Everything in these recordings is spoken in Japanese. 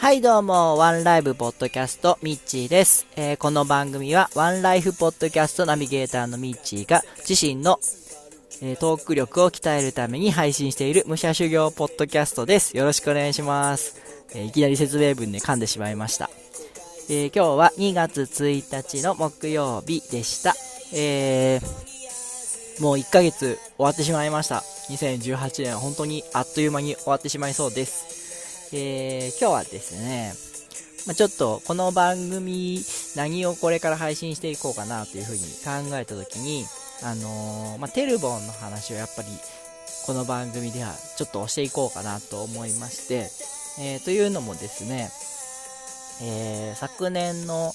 はいどうも、ワンライブポッドキャスト、ミッチーです。えー、この番組は、ワンライフポッドキャストナビゲーターのミッチーが、自身の、えー、トーク力を鍛えるために配信している武者修行ポッドキャストです。よろしくお願いします。えー、いきなり説明文で噛んでしまいました。え今日は2月1日の木曜日でした。えもう1ヶ月終わってしまいました。2018年、本当にあっという間に終わってしまいそうです。えー、今日はですね、まあ、ちょっとこの番組何をこれから配信していこうかなというふうに考えた時に、あのー、まあ、テルボンの話をやっぱりこの番組ではちょっと押していこうかなと思いまして、えー、というのもですね、えー、昨年の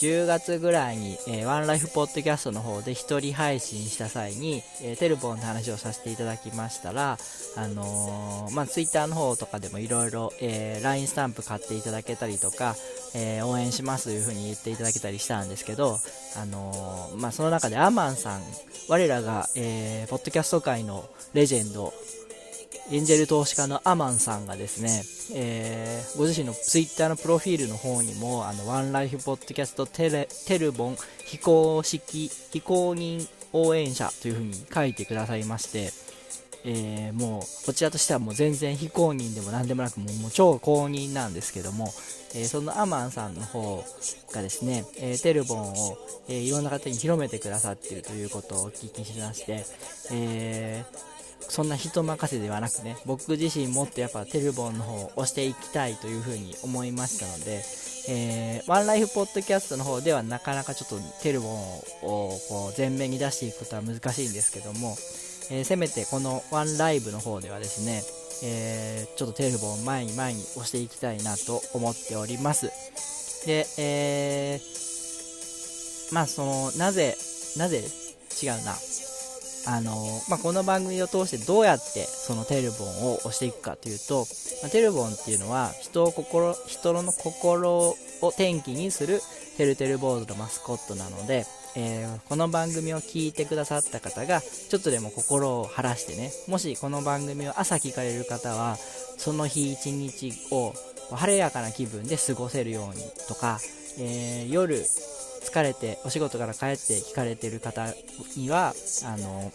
10月ぐらいに、えー、ワンライフポッドキャストの方で一人配信した際に、えー、テルボンの話をさせていただきましたら、あのー、まあ、ツイッターの方とかでもいろいろ、え LINE スタンプ買っていただけたりとか、え応援しますという風に言っていただけたりしたんですけど、あのまあ、その中でアマンさん、我らが、えーポッドキャスト界のレジェンド、エンジェル投資家のアマンさんがですね、えー、ご自身のツイッターのプロフィールの方にも、あの、ワンライフポッドキャストテレ、テルボン非公式、非公認応援者という風に書いてくださいまして、えー、もう、こちらとしてはもう全然非公認でも何でもなく、もうもう超公認なんですけども、えー、そのアマンさんの方がですね、えー、テルボンを、えいろんな方に広めてくださっているということをお聞きしまして、えそんな人任せではなくね、僕自身もっとやっぱテルボンの方を押していきたいというふうに思いましたので、えー、ワンライフポッドキャストの方ではなかなかちょっとテルボンをこう前面に出していくことは難しいんですけども、えー、せめてこのワンライブの方ではですね、えー、ちょっとテルボン前に前に押していきたいなと思っております。で、えー、まあその、なぜ、なぜ、違うな。あのまあ、この番組を通してどうやってそのテルボンを押していくかというと、まあ、テルボンっていうのは人を心人の心を転機にするてるてる坊主のマスコットなので、えー、この番組を聞いてくださった方がちょっとでも心を晴らしてねもしこの番組を朝聞かれる方はその日一日を晴れやかな気分で過ごせるようにとか、えー、夜疲れてお仕事から帰って聞かれてる方にはあの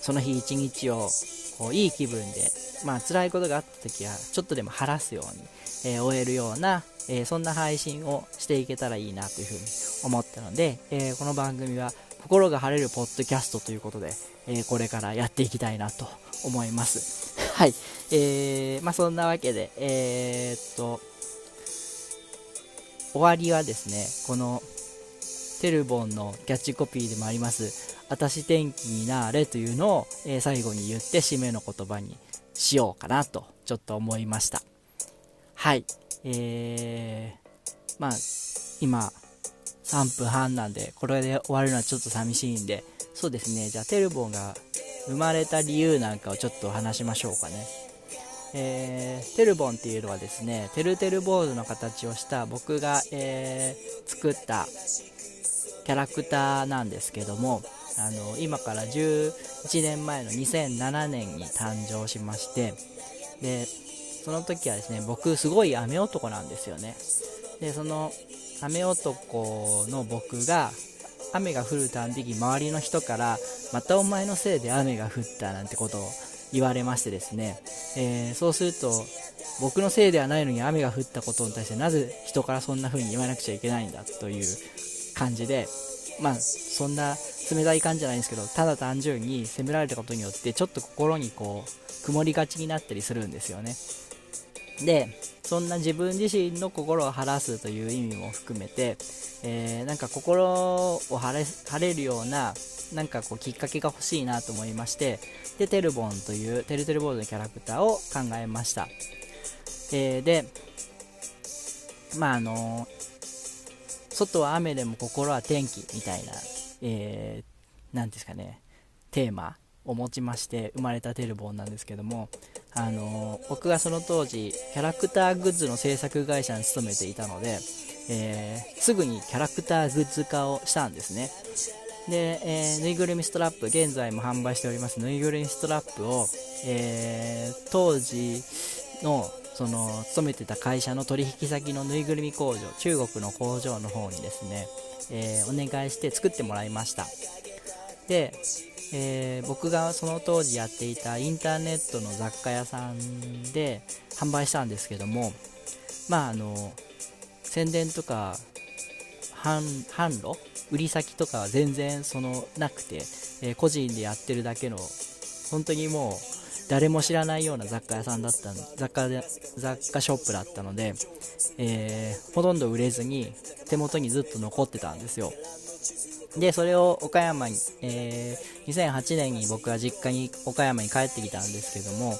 その日一日をこういい気分で、まあ辛いことがあった時はちょっとでも晴らすように、えー、終えるような、えー、そんな配信をしていけたらいいなというふうに思ったので、えー、この番組は心が晴れるポッドキャストということで、えこれからやっていきたいなと思います。はい。えー、まあそんなわけで、え、っと、終わりはですね、このテルボンのキャッチコピーでもあります、私天気になれというのを、えー、最後に言って締めの言葉にしようかなとちょっと思いました。はい。えー、まあ、今、3分半なんで、これで終わるのはちょっと寂しいんで、そうですね、じゃあテルボンが生まれた理由なんかをちょっと話しましょうかね。えー、テルボンっていうのはですね、てるてる坊主の形をした僕が、えー、作ったキャラクターなんですけども、あの、今から11年前の2007年に誕生しまして、で、その時はですね、僕すごい雨男なんですよね。で、その雨男の僕が雨が降るたんびに周りの人からまたお前のせいで雨が降ったなんてことを言われましてですね、えー、そうすると僕のせいではないのに雨が降ったことに対してなぜ人からそんな風に言わなくちゃいけないんだという感じでまあそんな冷たい感じじゃないんですけどただ単純に責められたことによってちょっと心にこう曇りがちになったりするんですよね。でそんな自分自身の心を晴らすという意味も含めて、えー、なんか心を晴れ晴れるようななんかこうきっかけが欲しいなと思いましてでテルボンというテルテルボードのキャラクターを考えました、えー、でまああの外は雨でも心は天気みたいな、えー、ですかねテーマを持ちまして生まれたテルボンなんですけどもあの僕がその当時キャラクターグッズの制作会社に勤めていたので、えー、すぐにキャラクターグッズ化をしたんですね。で、えー、ぬいぐるみストラップ、現在も販売しておりますぬいぐるみストラップを、えー、当時のその勤めてた会社の取引先のぬいぐるみ工場中国の工場の方にですね、え、お願いして作ってもらいました。で、えー、僕がその当時やっていたインターネットの雑貨屋さんで販売したんですけどもまああの宣伝とか販路売り先とかは全然そのなくて、えー、個人でやってるだけの本当にもう誰も知らないような雑貨屋さんだった雑貨で雑貨ショップだったので、えー、ほとんど売れずに手元にずっと残ってたんですよ。でそれを岡山に、えー、2008年に僕は実家に岡山に帰ってきたんですけども、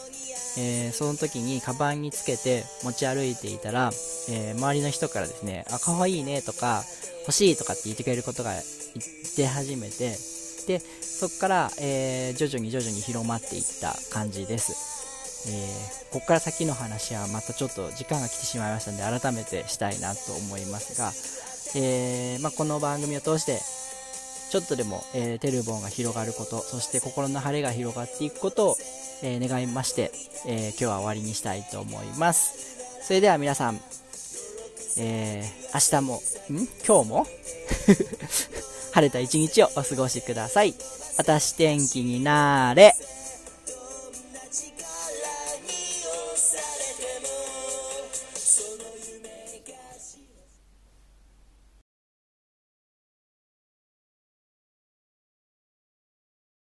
えー、その時にカバンにつけて持ち歩いていたら、えー、周りの人からですねあ可愛いねとか欲しいとかって言ってくれることが言って始めてでそこから、えー、徐々に徐々に広まっていった感じです、えー、ここから先の話はまたちょっと時間が来てしまいましたので改めてしたいなと思いますが、えー、まあ、この番組を通してちょっとでも、えー、テルボンが広がること、そして心の晴れが広がっていくことを、えー、願いまして、えー、今日は終わりにしたいと思います。それでは皆さん、えー、明日も、ん？今日も？晴れた一日をお過ごしください。あたし天気になーれ。